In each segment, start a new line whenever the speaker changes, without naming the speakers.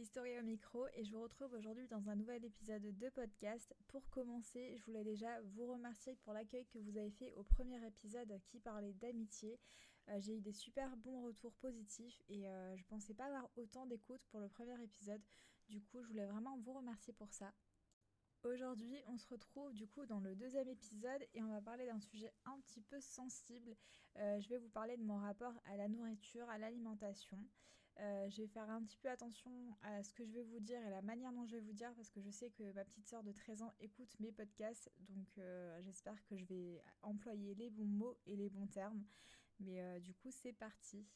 ici Story au micro et je vous retrouve aujourd'hui dans un nouvel épisode de podcast. Pour commencer, je voulais déjà vous remercier pour l'accueil que vous avez fait au premier épisode qui parlait d'amitié. Euh, j'ai eu des super bons retours positifs et euh, je pensais pas avoir autant d'écoute pour le premier épisode. Du coup, je voulais vraiment vous remercier pour ça. Aujourd'hui, on se retrouve du coup dans le deuxième épisode et on va parler d'un sujet un petit peu sensible. Euh, je vais vous parler de mon rapport à la nourriture, à l'alimentation. Euh, je vais faire un petit peu attention à ce que je vais vous dire et la manière dont je vais vous dire parce que je sais que ma petite soeur de 13 ans écoute mes podcasts donc euh, j'espère que je vais employer les bons mots et les bons termes. Mais du coup, c'est parti.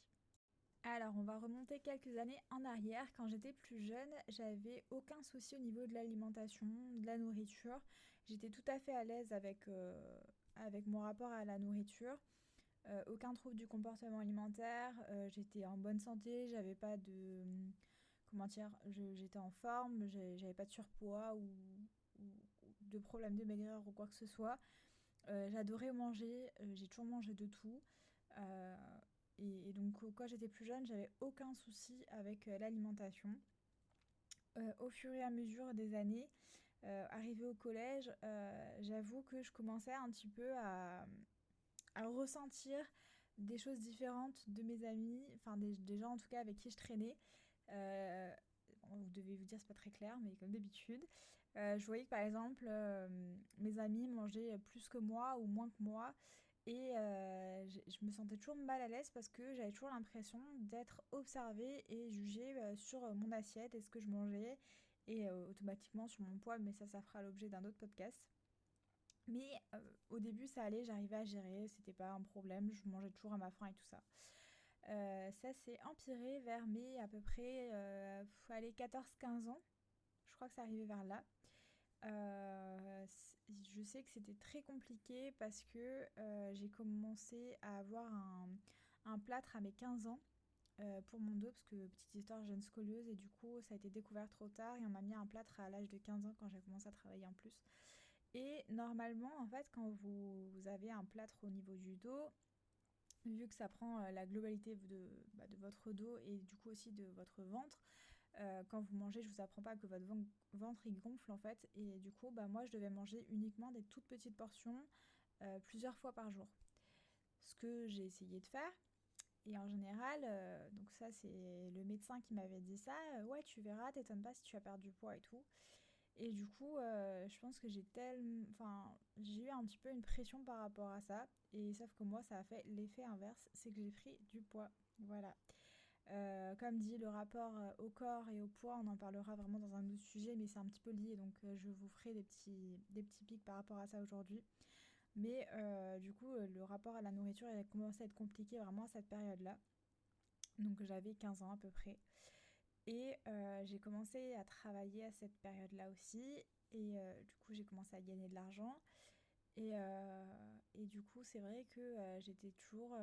Alors, on va remonter quelques années en arrière. Quand j'étais plus jeune, j'avais aucun souci au niveau de l'alimentation, de la nourriture. J'étais tout à fait à l'aise avec, euh, avec mon rapport à la nourriture. Euh, aucun trouble du comportement alimentaire. Euh, j'étais en bonne santé, j'avais pas de. Comment dire J'étais en forme, j'avais pas de surpoids ou, de problème de maigreur ou quoi que ce soit. J'adorais manger, j'ai toujours mangé de tout. Et, donc, quand j'étais plus jeune, j'avais aucun souci avec euh, l'alimentation. Euh, au fur et à mesure des années, euh, arrivé au collège, j'avoue que je commençais un petit peu à, ressentir des choses différentes de mes amis, enfin des, gens en tout cas avec qui je traînais. vous devez vous dire, c'est pas très clair, mais comme d'habitude. je voyais que par exemple, mes amis mangeaient plus que moi ou moins que moi. Et euh, je, me sentais toujours mal à l'aise parce que j'avais toujours l'impression d'être observée et jugée euh, sur euh, mon assiette et ce que je mangeais et automatiquement sur mon poids, mais ça, ça fera l'objet d'un autre podcast. Mais au début, ça allait, j'arrivais à gérer, c'était pas un problème, je mangeais toujours à ma faim et tout ça. ça s'est empiré vers mes à peu près euh, 14-15 ans. Je crois que ça arrivait vers là. Euh, je sais que c'était très compliqué parce que euh, j'ai commencé à avoir un, plâtre à mes 15 ans euh, pour mon dos, parce que petite histoire, jeune scolieuse, et du coup ça a été découvert trop tard et on m'a mis un plâtre à l'âge de 15 ans quand j'ai commencé à travailler en plus. Et normalement, en fait, quand vous, avez un plâtre au niveau du dos, vu que ça prend la globalité de, bah, de votre dos et du coup aussi de votre ventre, euh, quand vous mangez, je vous apprends pas que votre ventre gonfle en fait. Et du coup, bah, moi je devais manger uniquement des toutes petites portions euh, plusieurs fois par jour. Ce que j'ai essayé de faire. Et en général, euh, donc ça c'est le médecin qui m'avait dit ça. ouais, tu verras, t'étonnes pas si tu as perdu du poids et tout. Et du coup, je pense que j'ai tellement, enfin, j'ai eu un petit peu une pression par rapport à ça. Et sauf que moi, ça a fait l'effet inverse, c'est que j'ai pris du poids. Voilà. Euh, comme dit, le rapport euh, au corps et au poids, on en parlera vraiment dans un autre sujet, mais c'est un petit peu lié, donc euh, je vous ferai des petits, des petits pics par rapport à ça aujourd'hui. Mais du coup, le rapport à la nourriture il a commencé à être compliqué vraiment à cette période-là. Donc j'avais 15 ans à peu près. Et j'ai commencé à travailler à cette période-là aussi. Et du coup, j'ai commencé à gagner de l'argent. Et, et, du coup, c'est vrai que j'étais toujours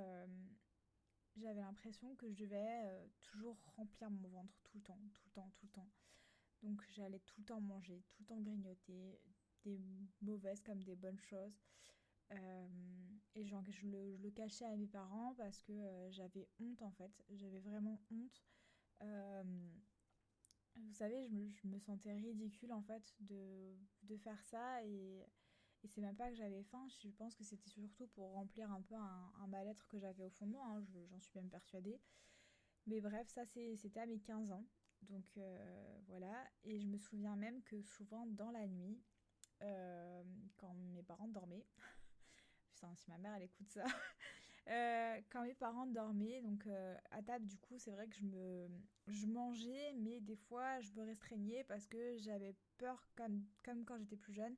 j'avais l'impression que je devais euh, toujours remplir mon ventre tout le temps, tout le temps, tout le temps. Donc j'allais tout le temps manger, tout le temps grignoter, des mauvaises comme des bonnes choses. Euh, et je, le, cachais à mes parents parce que euh, j'avais honte en fait. J'avais vraiment honte. Vous savez, je me, sentais ridicule en fait de, de faire ça et et c'est même pas que j'avais faim, je pense que c'était surtout pour remplir un peu un, mal-être que j'avais au fond de moi, hein, j'en suis même persuadée. Mais bref, ça c'était à mes 15 ans. Donc euh, voilà, et je me souviens même que souvent dans la nuit, euh, quand mes parents dormaient, putain si ma mère elle écoute ça, euh, quand mes parents dormaient, donc à table du coup c'est vrai que je mangeais, mais des fois je me restreignais parce que j'avais peur comme, comme quand j'étais plus jeune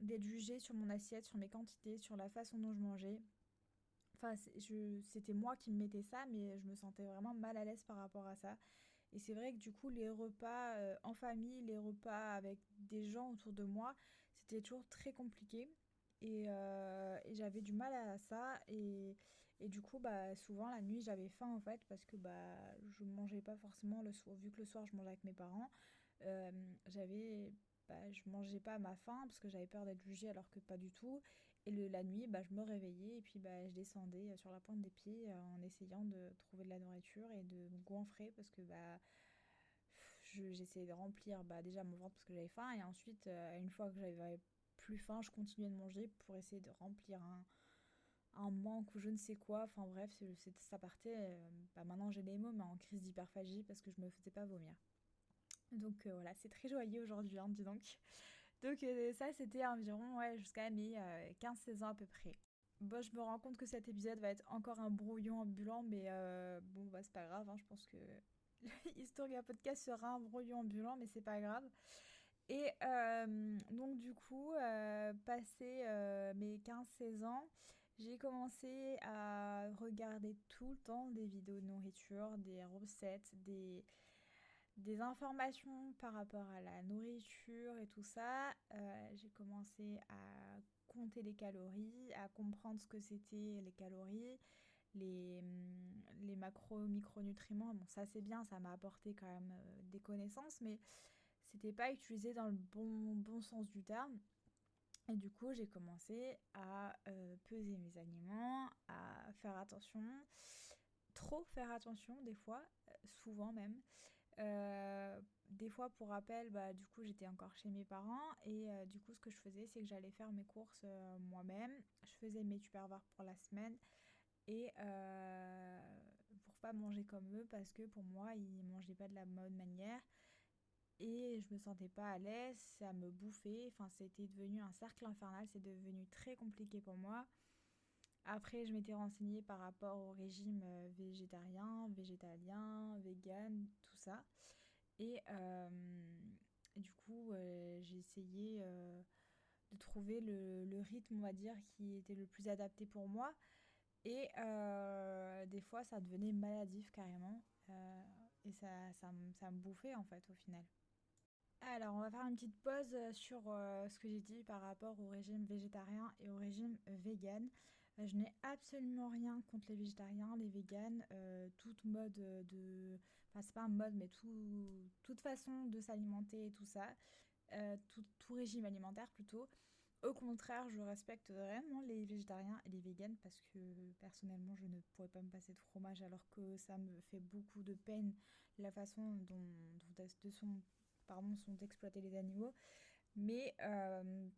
d'être jugée sur mon assiette, sur mes quantités, sur la façon dont je mangeais. Enfin, c'était moi qui me mettais ça, mais je me sentais vraiment mal à l'aise par rapport à ça. Et c'est vrai que du coup, les repas euh, en famille, les repas avec des gens autour de moi, c'était toujours très compliqué. Et, euh, j'avais du mal à ça. Et, du coup, bah, souvent la nuit, j'avais faim en fait, parce que bah, je mangeais pas forcément le soir. Vu que le soir, je mangeais avec mes parents, euh, j'avais bah, je mangeais pas à ma faim parce que j'avais peur d'être jugée alors que pas du tout. Et le, la nuit, bah, je me réveillais et puis bah, je descendais euh, sur la pointe des pieds euh, en essayant de trouver de la nourriture et de me goinfrer parce que bah, j'essayais de remplir bah, déjà mon ventre parce que j'avais faim et ensuite une fois que j'avais plus faim je continuais de manger pour essayer de remplir un, un manque ou je ne sais quoi. Enfin bref, ça partait. bah, maintenant j'ai les mots mais en crise d'hyperphagie parce que je me faisais pas vomir. Donc voilà, c'est très joyeux aujourd'hui, hein, dis donc. Donc ça c'était environ ouais, jusqu'à mes 15-16 ans à peu près. Bon, je me rends compte que cet épisode va être encore un brouillon ambulant, mais bon, bah, c'est pas grave, hein, je pense que Historia Podcast sera un brouillon ambulant, mais c'est pas grave. Et donc, du coup, passé mes 15-16 ans, j'ai commencé à regarder tout le temps des vidéos de nourriture, des recettes, des, des informations par rapport à la nourriture et tout ça. j'ai commencé à compter les calories, à comprendre ce que c'était les calories, les, les macros, micronutriments. Bon, ça c'est bien, ça m'a apporté quand même euh, des connaissances, mais c'était pas utilisé dans le bon, bon sens du terme. Et du coup, j'ai commencé à euh, peser mes aliments, à faire attention, trop faire attention des fois, euh, souvent même. des fois, pour rappel, bah, du coup, j'étais encore chez mes parents et du coup, ce que je faisais, c'est que j'allais faire mes courses moi-même. Je faisais mes tupperwares pour la semaine et pour pas manger comme eux parce que pour moi, ils mangeaient pas de la bonne manière et je me sentais pas à l'aise, ça me bouffait. Enfin, c'était devenu un cercle infernal, c'est devenu très compliqué pour moi. Après, je m'étais renseignée par rapport au régime végétarien, végétalien, vegan, tout ça. Et, du coup, j'ai essayé de trouver le, rythme, on va dire, qui était le plus adapté pour moi. Et des fois, ça devenait maladif carrément. et ça, ça, ça, me bouffait en fait au final. Alors, on va faire une petite pause sur ce que j'ai dit par rapport au régime végétarien et au régime vegan. je n'ai absolument rien contre les végétariens, les véganes, toute mode de enfin c'est pas un mode, mais tout, toute façon de s'alimenter et tout ça, euh, tout, tout, régime alimentaire plutôt. Au contraire, je respecte vraiment les végétariens et les véganes parce que personnellement, je ne pourrais pas me passer de fromage alors que ça me fait beaucoup de peine la façon dont, de sont, pardon, sont exploités les animaux. Mais euh,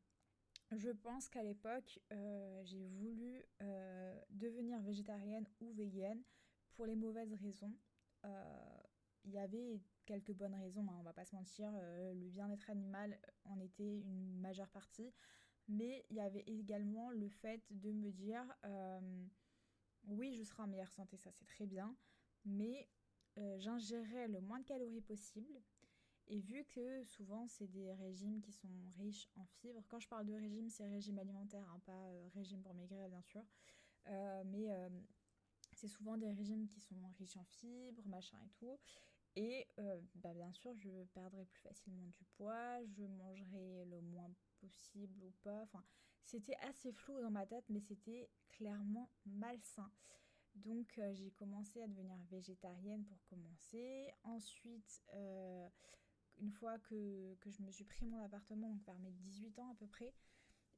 je pense qu'à l'époque, euh, j'ai voulu devenir végétarienne ou végane pour les mauvaises raisons il euh, y avait quelques bonnes raisons, hein, on va pas se mentir, euh, le bien-être animal en était une majeure partie, mais il y avait également le fait de me dire euh, oui, je serai en meilleure santé, ça c'est très bien, mais j'ingérerai le moins de calories possible. Et vu que souvent c'est des régimes qui sont riches en fibres, quand je parle de régime, c'est régime alimentaire, hein, pas régime pour maigrir bien sûr, mais c'est souvent des régimes qui sont riches en fibres, machin et tout. Et euh, bah bien sûr, je perdrai plus facilement du poids, je mangerai le moins possible ou pas. Enfin, c'était assez flou dans ma tête, mais c'était clairement malsain. Donc euh, j'ai commencé à devenir végétarienne pour commencer. Ensuite, euh, une fois que, je me suis pris mon appartement, donc vers mes 18 ans à peu près,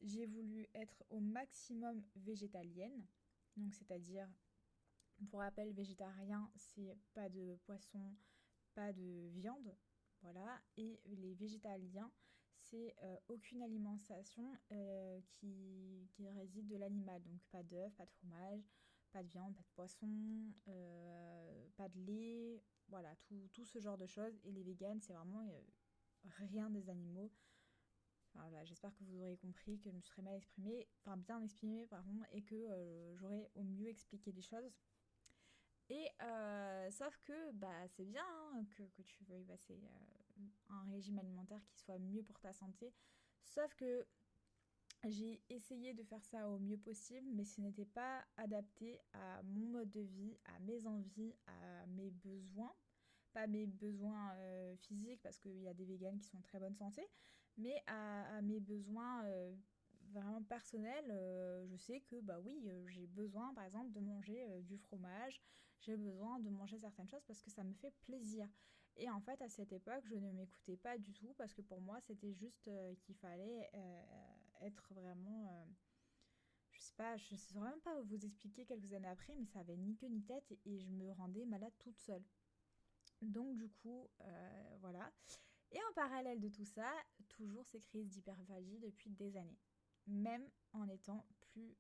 j'ai voulu être au maximum végétalienne. Donc c'est-à-dire pour rappel, végétarien, c'est pas de poisson, pas de viande. Voilà. Et les végétaliens, c'est euh, aucune alimentation euh, qui, réside de l'animal. Donc pas d'œufs, pas de fromage, pas de viande, pas de poisson, euh, pas de lait. Voilà, tout, tout, ce genre de choses. Et les véganes, c'est vraiment rien des animaux. voilà, j'espère que vous aurez compris que je me serais mal exprimée, enfin bien exprimée pardon, et que j'aurais au mieux expliqué les choses. Et euh, sauf que bah, c'est bien hein, que, que, tu veuilles passer euh, un régime alimentaire qui soit mieux pour ta santé. Sauf que j'ai essayé de faire ça au mieux possible, mais ce n'était pas adapté à mon mode de vie, à mes envies, à mes besoins. Pas mes besoins euh, physiques, parce qu'il y a des véganes qui sont en très bonne santé, mais à, mes besoins vraiment personnel, euh, je sais que bah oui, euh, j'ai besoin par exemple de manger euh, du fromage, j'ai besoin de manger certaines choses parce que ça me fait plaisir. Et en fait, à cette époque, je ne m'écoutais pas du tout parce que pour moi, c'était juste qu'il fallait être vraiment je sais pas, je ne saurais même pas vous expliquer quelques années après, mais ça avait ni queue ni tête et je me rendais malade toute seule. Donc du coup, voilà. Et en parallèle de tout ça, toujours ces crises d'hyperphagie depuis des années, même en étant plus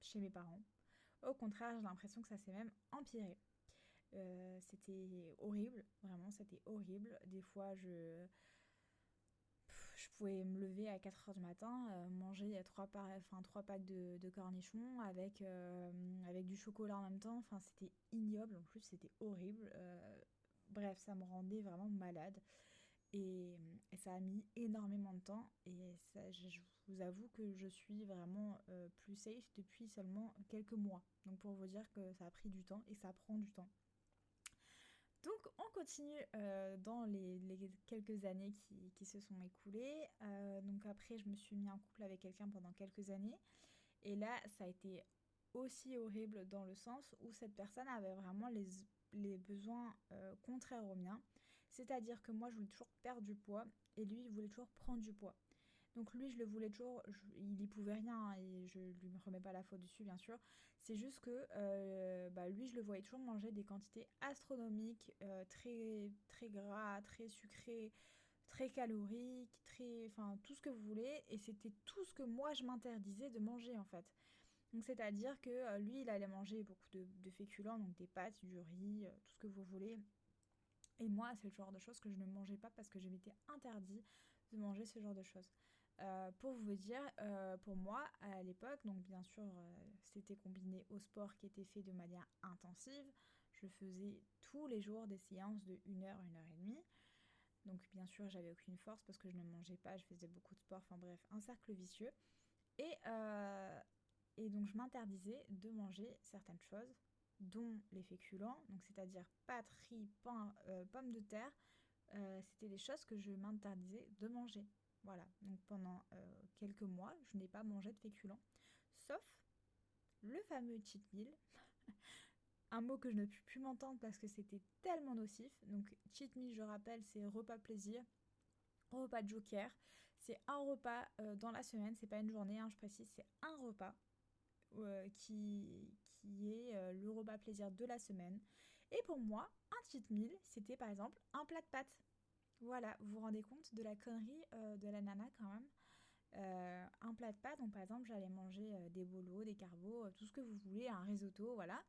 chez mes parents. Au contraire, j'ai l'impression que ça s'est même empiré. Euh, c'était horrible, vraiment, c'était horrible. Des fois, je, je pouvais me lever à 4h du matin, euh, manger trois, enfin, trois packs de, cornichons avec, euh, avec du chocolat en même temps. Enfin, c'était ignoble, en plus, c'était horrible. bref, ça me rendait vraiment malade. Et, ça a mis énormément de temps. Et je, vous avoue que je suis vraiment plus safe depuis seulement quelques mois. Donc pour vous dire que ça a pris du temps et ça prend du temps. Donc on continue euh, dans les, quelques années qui, se sont écoulées. Euh, donc après je me suis mis en couple avec quelqu'un pendant quelques années. Et là ça a été aussi horrible dans le sens où cette personne avait vraiment les, besoins euh, contraires aux miens. C'est-à-dire que moi je voulais toujours perdre du poids et lui il voulait toujours prendre du poids. Donc lui, je le voulais toujours, il y pouvait rien et je lui remets pas la faute dessus, bien sûr. C'est juste que euh, bah, lui, je le voyais toujours manger des quantités astronomiques, euh, très, très gras, très sucré, très caloriques, très, enfin tout ce que vous voulez. Et c'était tout ce que moi, je m'interdisais de manger en fait. Donc c'est-à-dire que euh, lui, il allait manger beaucoup de, de, féculents, donc des pâtes, du riz, tout ce que vous voulez. Et moi, c'est le genre de choses que je ne mangeais pas parce que je m'étais interdit de manger ce genre de choses. Euh, pour vous dire, euh, pour moi, à l'époque, donc bien sûr, euh, c'était combiné au sport qui était fait de manière intensive. Je faisais tous les jours des séances de 1 heure, 1 heure et demie. Donc bien sûr, j'avais aucune force parce que je ne mangeais pas, je faisais beaucoup de sport, enfin bref, un cercle vicieux. Et, et donc je m'interdisais de manger certaines choses, dont les féculents, donc c'est-à-dire pâtes, riz, pain, pommes de terre. c'était des choses que je m'interdisais de manger. Voilà, donc pendant euh, quelques mois, je n'ai pas mangé de féculents, sauf le fameux cheat meal. un mot que je ne puis plus m'entendre parce que c'était tellement nocif. Donc cheat meal, je rappelle, c'est repas plaisir, repas de joker. C'est un repas euh, dans la semaine, c'est pas une journée, hein, je précise, c'est un repas euh, qui, qui est le repas plaisir de la semaine. Et pour moi, un cheat meal, c'était par exemple un plat de pâtes. Voilà, vous vous rendez compte de la connerie euh, de la nana quand même. Euh, un plat de pâtes, donc par exemple j'allais manger euh, des bolos, des carbos, tout ce que vous voulez, un risotto, voilà.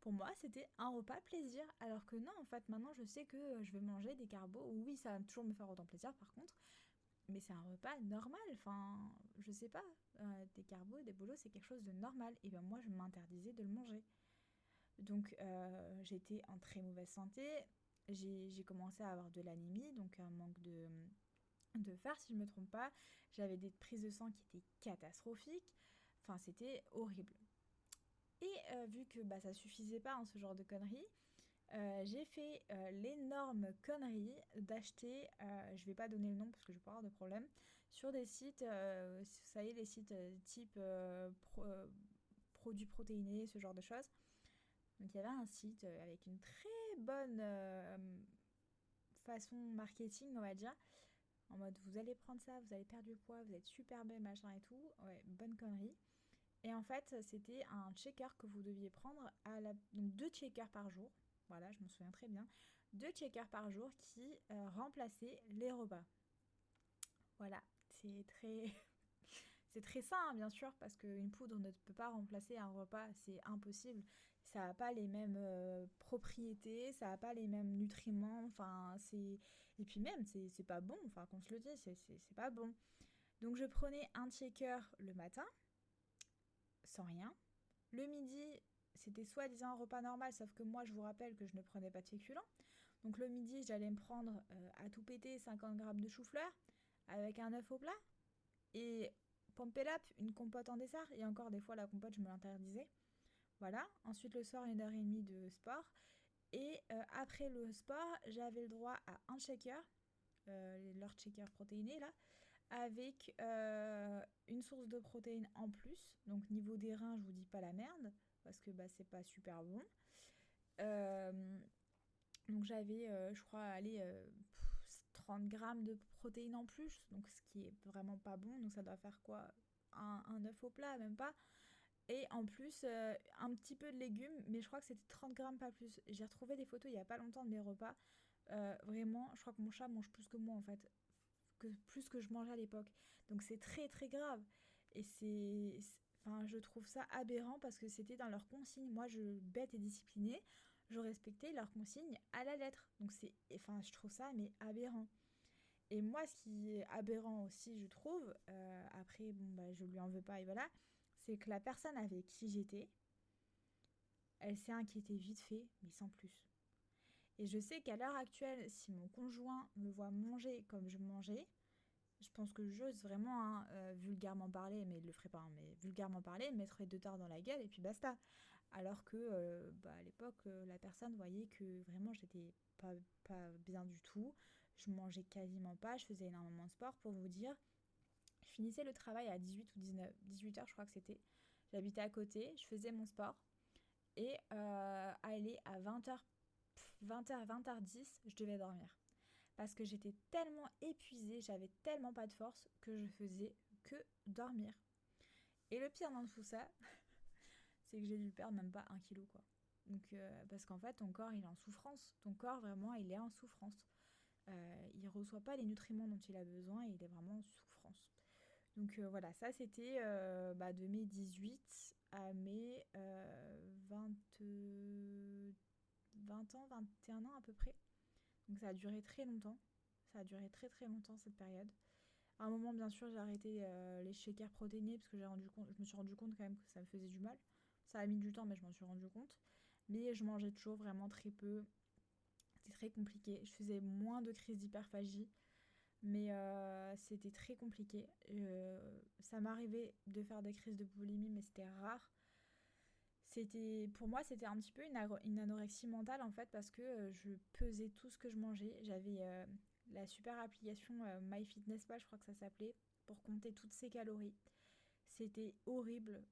Pour moi c'était un repas plaisir, alors que non en fait maintenant je sais que je vais manger des carbos, oui ça va toujours me faire autant plaisir par contre, mais c'est un repas normal, enfin je sais pas, des carbos, des bolos c'est quelque chose de normal, et ben moi je m'interdisais de le manger. Donc j'étais en très mauvaise santé, j'ai commencé à avoir de l'anémie, donc un manque de, de fer si je ne me trompe pas. J'avais des prises de sang qui étaient catastrophiques. Enfin, c'était horrible. Et euh, vu que bah, ça suffisait pas en ce genre de conneries, euh, j'ai fait euh, l'énorme connerie d'acheter, je vais pas donner le nom parce que je vais pas avoir de problème, sur des sites, ça y est, les sites type produits protéinés, ce genre de choses. Donc il y avait un site avec une très bonne euh, façon marketing, on va dire. En mode, vous allez prendre ça, vous allez perdre du poids, vous êtes super belle, machin et tout. Ouais, bonne connerie. Et en fait, c'était un checker que vous deviez prendre à la... Donc deux checkers par jour. Voilà, je me souviens très bien. Deux checkers par jour qui euh, remplaçaient les repas. Voilà, c'est très... c'est très sain, hein, bien sûr, parce qu'une poudre ne peut pas remplacer un repas, c'est impossible ça n'a pas les mêmes euh, propriétés, ça n'a pas les mêmes nutriments, enfin c'est... Et puis même, c'est pas bon, enfin qu'on se le dise, c'est pas bon. Donc je prenais un checker le matin, sans rien. Le midi, c'était soi-disant un repas normal, sauf que moi je vous rappelle que je ne prenais pas de féculents. Donc le midi, j'allais me prendre euh, à tout péter 50 grammes de chou-fleur avec un œuf au plat. Et pompelap, une compote en dessert. Et encore des fois, la compote, je me l'interdisais. Voilà. Ensuite, le soir, une heure et demie de sport. Et euh, après le sport, j'avais le droit à un shaker, euh, leur shaker protéiné là, avec euh, une source de protéines en plus. Donc niveau des reins, je vous dis pas la merde, parce que bah, c'est pas super bon. donc j'avais, je crois, aller 30 grammes de protéines en plus, donc ce qui est vraiment pas bon. Donc ça doit faire quoi un, œuf au plat, même pas. Et en plus, euh, un petit peu de légumes, mais je crois que c'était 30 grammes, pas plus. J'ai retrouvé des photos il n'y a pas longtemps de mes repas. euh, vraiment, je crois que mon chat mange plus que moi en fait, que plus que je mangeais à l'époque. Donc c'est très très grave. Et c'est, enfin, je trouve ça aberrant parce que c'était dans leurs consignes. Moi, je bête et disciplinée, je respectais leurs consignes à la lettre. Donc c'est, enfin, je trouve ça mais aberrant. Et moi, ce qui est aberrant aussi, je trouve, euh, après, bon, bah, je lui en veux pas et voilà, c'est que la personne avec qui j'étais, elle s'est inquiétée vite fait, mais sans plus. Et je sais qu'à l'heure actuelle, si mon conjoint me voit manger comme je mangeais, je pense que j'ose vraiment hein, euh, vulgairement parler, mais il le ferait pas, hein, mais vulgairement parler, mettre les deux tards dans la gueule et puis basta. Alors que euh, bah, à l'époque, la personne voyait que vraiment j'étais pas, pas bien du tout. Je mangeais quasiment pas, je faisais énormément de sport pour vous dire. Je finissais le travail à 18 ou 19, 18 heures, je crois que c'était. J'habitais à côté, je faisais mon sport. Et euh, à 20h, 20h, 20h10, je devais dormir. Parce que j'étais tellement épuisée, j'avais tellement pas de force que je faisais que dormir. Et le pire dans tout ça, c'est que j'ai dû perdre même pas un kilo quoi. Donc, euh, parce qu'en fait, ton corps il est en souffrance. Ton corps vraiment il est en souffrance. Euh, il reçoit pas les nutriments dont il a besoin et il est vraiment en souffrance. Donc euh, voilà, ça c'était euh, bah, de mes 18 à mes 20, 20 ans, 21 ans à peu près. Donc ça a duré très longtemps. Ça a duré très très longtemps cette période. À un moment, bien sûr, j'ai arrêté les shakers protéinés parce que j'ai rendu compte, je me suis rendu compte quand même que ça me faisait du mal. Ça a mis du temps, mais je m'en suis rendu compte. Mais je mangeais toujours vraiment très peu. C'était très compliqué. Je faisais moins de crises d'hyperphagie. Mais euh, c'était très compliqué. Euh, ça m'arrivait de faire des crises de boulimie, mais c'était rare. C'était, pour moi, c'était un petit peu une, anorexie mentale en fait, parce que euh, je pesais tout ce que je mangeais. J'avais la super application MyFitnessPal, je crois que ça s'appelait, pour compter toutes ces calories. C'était horrible.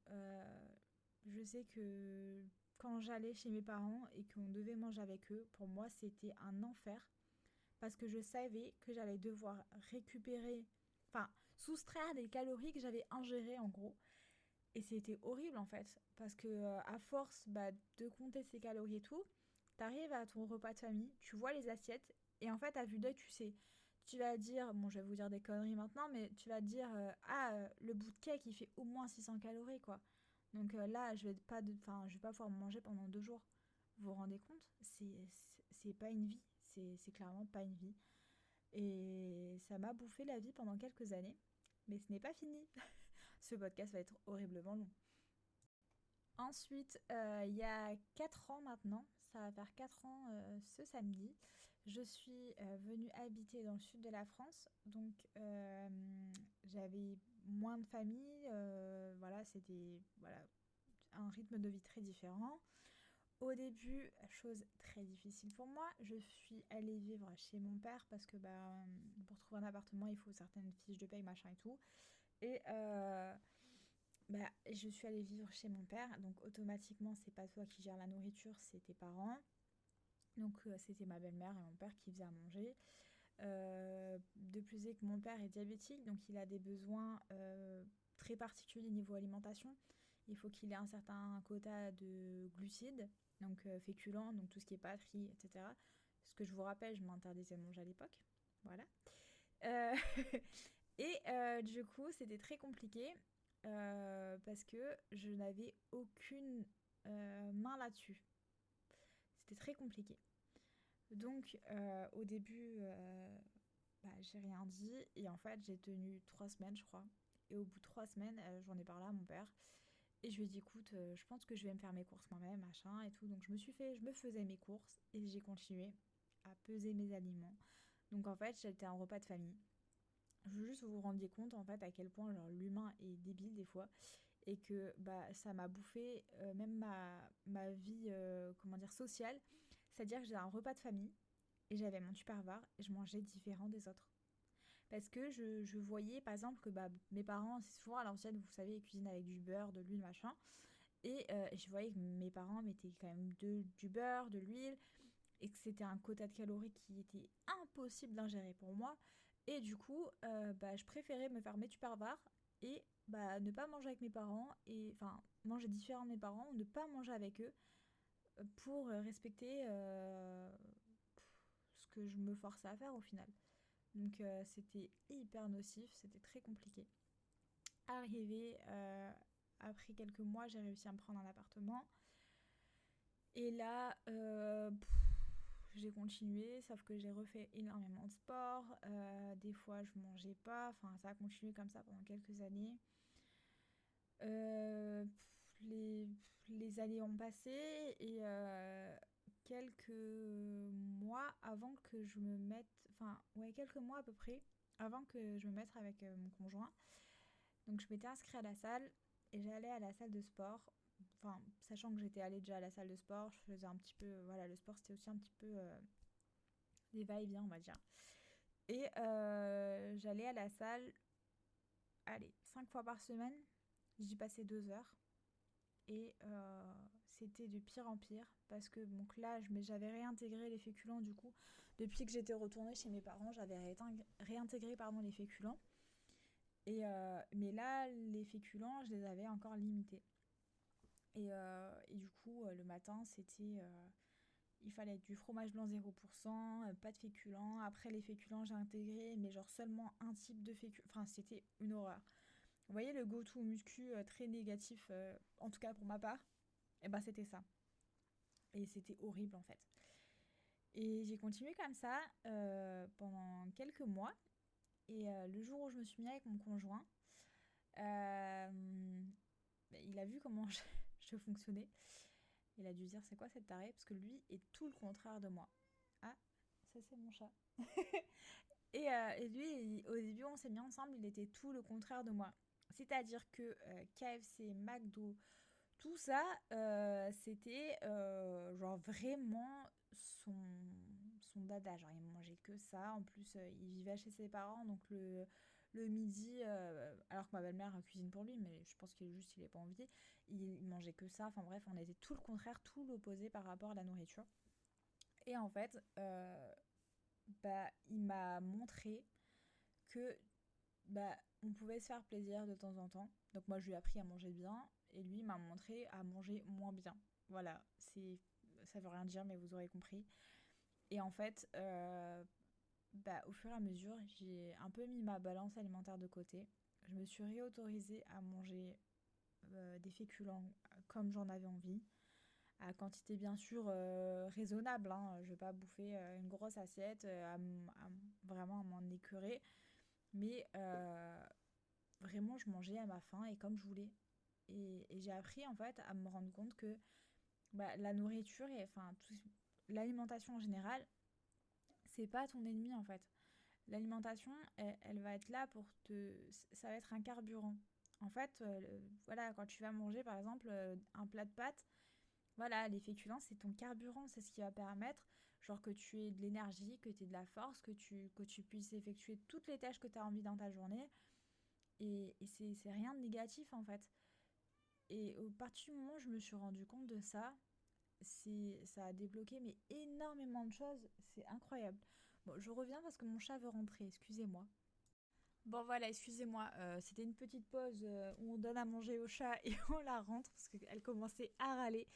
je sais que quand j'allais chez mes parents et qu'on devait manger avec eux, pour moi, c'était un enfer parce que je savais que j'allais devoir récupérer, enfin soustraire des calories que j'avais ingérées en gros. Et c'était horrible en fait, parce que euh, à force bah, de compter ces calories et tout, t'arrives à ton repas de famille, tu vois les assiettes, et en fait à vue d'œil tu sais, tu vas dire, bon je vais vous dire des conneries maintenant, mais tu vas dire, euh, ah euh, le bout de cake il fait au moins 600 calories quoi. Donc euh, là je vais pas, enfin je vais pas pouvoir manger pendant deux jours. Vous vous rendez compte? C'est pas une vie c'est clairement pas une vie. Et ça m'a bouffé la vie pendant quelques années. Mais ce n'est pas fini. ce podcast va être horriblement long. Ensuite, euh, il y a 4 ans maintenant, ça va faire 4 ans euh, ce samedi, je suis venue habiter dans le sud de la France. Donc j'avais moins de famille, euh, voilà, c'était voilà, un rythme de vie très différent. Au début, chose très difficile pour moi, je suis allée vivre chez mon père parce que bah, pour trouver un appartement, il faut certaines fiches de paye, machin et tout. Et euh, bah, je suis allée vivre chez mon père, donc automatiquement, c'est pas toi qui gères la nourriture, c'est tes parents. Donc euh, c'était ma belle-mère et mon père qui faisaient à manger. Euh, de plus est que mon père est diabétique, donc il a des besoins euh, très particuliers niveau alimentation. Il faut qu'il ait un certain quota de glucides, donc euh, féculents, donc tout ce qui est pâtes, etc. Ce que je vous rappelle, je m'interdisais de manger à l'époque. Voilà. Et du coup, c'était très compliqué parce que je n'avais aucune main là-dessus. C'était très compliqué. Donc, au début, bah, j'ai rien dit et en fait, j'ai tenu trois semaines, je crois. Et au bout de trois semaines, j'en ai parlé à mon père. Et je lui ai dit, écoute, euh, je pense que je vais me faire mes courses moi-même, machin et tout. Donc je me suis fait, je me faisais mes courses et j'ai continué à peser mes aliments. Donc en fait, j'étais un repas de famille. Je veux juste que vous vous rendiez compte en fait à quel point genre l'humain est débile des fois et que bah ça m'a bouffé euh, même ma, ma vie euh, comment dire sociale. C'est-à-dire que j'étais un repas de famille et j'avais mon tupperware et je mangeais différent des autres parce que je, voyais par exemple que bah, mes parents, c'est souvent à l'ancienne, vous savez, ils cuisinent avec du beurre, de l'huile, machin. Et euh, je voyais que mes parents mettaient quand même du beurre, de l'huile, et que c'était un quota de calories qui était impossible d'ingérer pour moi. Et du coup, euh, bah, je préférais me faire mes tupperwares et bah, ne pas manger avec mes parents, et enfin manger différent de mes parents, ou ne pas manger avec eux, pour respecter euh, ce que je me forçais à faire au final. Donc euh, c'était hyper nocif, c'était très compliqué. Arrivé, euh, après quelques mois, j'ai réussi à me prendre un appartement. Et là, euh, j'ai continué, sauf que j'ai refait énormément de sport. des fois, je mangeais pas. Enfin, ça a continué comme ça pendant quelques années. les, les, années ont passé et quelques mois avant que je me mette, enfin ouais quelques mois à peu près avant que je me mette avec euh, mon conjoint. Donc je m'étais inscrite à la salle et j'allais à la salle de sport. Enfin, sachant que j'étais allée déjà à la salle de sport, je faisais un petit peu, voilà, le sport c'était aussi un petit peu euh, des va-et-vient, on va dire. Et euh, j'allais à la salle, allez, cinq fois par semaine. J'y passais deux heures. Et c'était de pire en pire parce que donc là j'avais réintégré les féculents du coup depuis que j'étais retournée chez mes parents j'avais réintégré pardon les féculents et euh, mais là les féculents je les avais encore limités et, euh, du coup euh, le matin c'était il fallait du fromage blanc 0%, pas de féculents. Après les féculents, j'ai intégré, mais genre seulement un type de féculents. Enfin, c'était une horreur. Vous voyez le go-to muscu très négatif, en tout cas pour ma part et eh ben c'était ça. Et c'était horrible en fait. Et j'ai continué comme ça euh, pendant quelques mois. Et euh, le jour où je me suis mis avec mon conjoint, euh, ben, il a vu comment je, fonctionnais. Il a dû dire c'est quoi cette tarée? Parce que lui est tout le contraire de moi. Ah, ça c'est mon chat. et, lui, au début, on s'est mis ensemble, il était tout le contraire de moi. C'est-à-dire que KFC, McDo, tout ça, euh, c'était euh, genre vraiment son, son dada. Genre, il mangeait que ça. En plus, euh, il vivait chez ses parents, donc le, le midi, alors que ma belle-mère cuisine pour lui, mais je pense qu'il juste, il n'est pas envie, il, mangeait que ça. Enfin bref, on était tout le contraire, tout l'opposé par rapport à la nourriture. Et en fait, bah, il m'a montré que bah, on pouvait se faire plaisir de temps en temps. Donc moi, je lui ai appris à manger bien et lui m'a montré à manger moins bien. Voilà, c'est ça veut rien dire, mais vous aurez compris. Et en fait, euh, bah, au fur et à mesure, j'ai un peu mis ma balance alimentaire de côté. Je me suis réautorisée à manger euh, des féculents comme j'en avais envie, à quantité bien sûr euh, raisonnable. Hein. Je ne vais pas bouffer une grosse assiette, à, vraiment à m'en écœurer. Mais vraiment, je mangeais à ma faim et comme je voulais. Et, j'ai appris en fait à me rendre compte que bah, la nourriture et enfin l'alimentation en général, c'est pas ton ennemi en fait. L'alimentation, elle, va être là pour te. Ça va être un carburant. En fait, euh, voilà, quand tu vas manger par exemple euh, un plat de pâtes, voilà, les féculents, c'est ton carburant, c'est ce qui va permettre, genre que tu aies de l'énergie, que tu aies de la force, que tu, que tu puisses effectuer toutes les tâches que tu as envie dans ta journée. Et, c'est rien de négatif en fait. Et au partir du moment où je me suis rendu compte de ça, ça a débloqué mais énormément de choses. C'est incroyable. Bon, je reviens parce que mon chat veut rentrer, excusez-moi. Bon voilà, excusez-moi, euh, c'était une petite pause euh, où on donne à manger au chat et on la rentre parce qu'elle commençait à râler.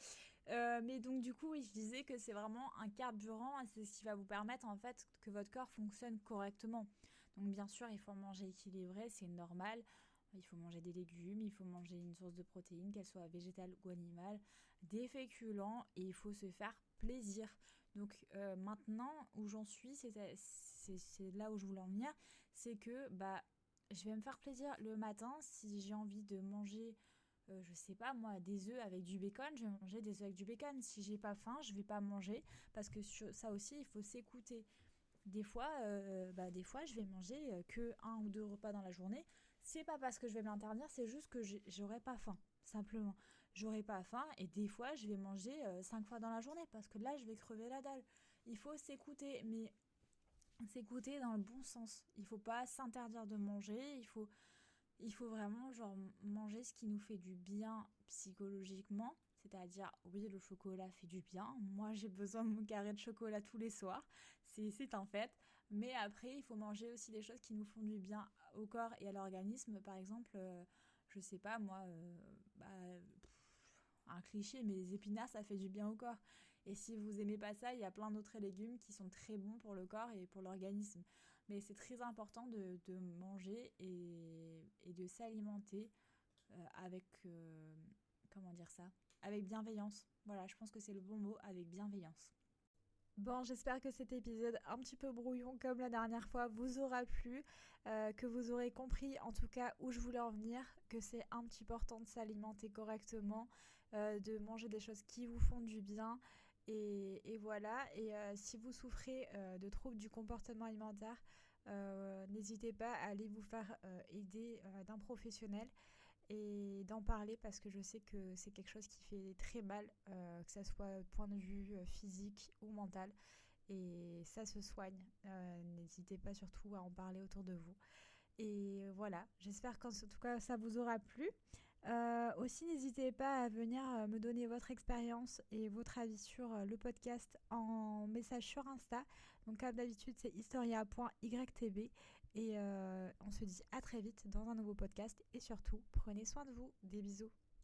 Euh, mais donc du coup, oui, je disais que c'est vraiment un carburant c'est ce qui va vous permettre en fait que votre corps fonctionne correctement. Donc bien sûr, il faut manger équilibré, c'est normal. Il faut manger des légumes, il faut manger une source de protéines, qu'elle soit végétale ou animale, des féculents et il faut se faire plaisir. Donc euh, maintenant où j'en suis, c'est là où je voulais en venir, c'est que bah je vais me faire plaisir le matin si j'ai envie de manger euh, je sais pas moi, des œufs avec du bacon, je vais manger des œufs avec du bacon. Si j'ai pas faim, je vais pas manger parce que ça aussi, il faut s'écouter. Des fois, euh, bah, des fois, je vais manger que un ou deux repas dans la journée c'est pas parce que je vais me l'interdire, c'est juste que j'aurais pas faim, simplement. J'aurais pas faim et des fois je vais manger 5 euh, fois dans la journée parce que là je vais crever la dalle. Il faut s'écouter, mais s'écouter dans le bon sens. Il faut pas s'interdire de manger, il faut, il faut vraiment genre manger ce qui nous fait du bien psychologiquement. C'est-à-dire, oui, le chocolat fait du bien. Moi, j'ai besoin de mon carré de chocolat tous les soirs. C'est un fait. Mais après, il faut manger aussi des choses qui nous font du bien au corps et à l'organisme. Par exemple, euh, je sais pas moi, euh, bah, un cliché, mais les épinards, ça fait du bien au corps. Et si vous aimez pas ça, il y a plein d'autres légumes qui sont très bons pour le corps et pour l'organisme. Mais c'est très important de, manger et, de s'alimenter euh, avec, euh, comment dire ça, avec bienveillance. Voilà, je pense que c'est le bon mot, avec bienveillance. Bon, j'espère que cet épisode un petit peu brouillon comme la dernière fois vous aura plu, euh, que vous aurez compris en tout cas où je voulais en venir, que c'est un petit important de s'alimenter correctement, de manger des choses qui vous font du bien et, voilà, et euh, si vous souffrez euh, de troubles du comportement alimentaire, euh, n'hésitez pas à aller vous faire aider d'un professionnel et d'en parler parce que je sais que c'est quelque chose qui fait très mal, que ce soit point de vue physique ou mental. Et ça se soigne. N'hésitez pas surtout à en parler autour de vous. Et voilà, j'espère qu'en tout cas ça vous aura plu. Euh, aussi, n'hésitez pas à venir euh, me donner votre expérience et votre avis sur euh, le podcast en message sur Insta. Donc, comme d'habitude, c'est historia.ytb. Et on se dit à très vite dans un nouveau podcast. Et surtout, prenez soin de vous. Des bisous.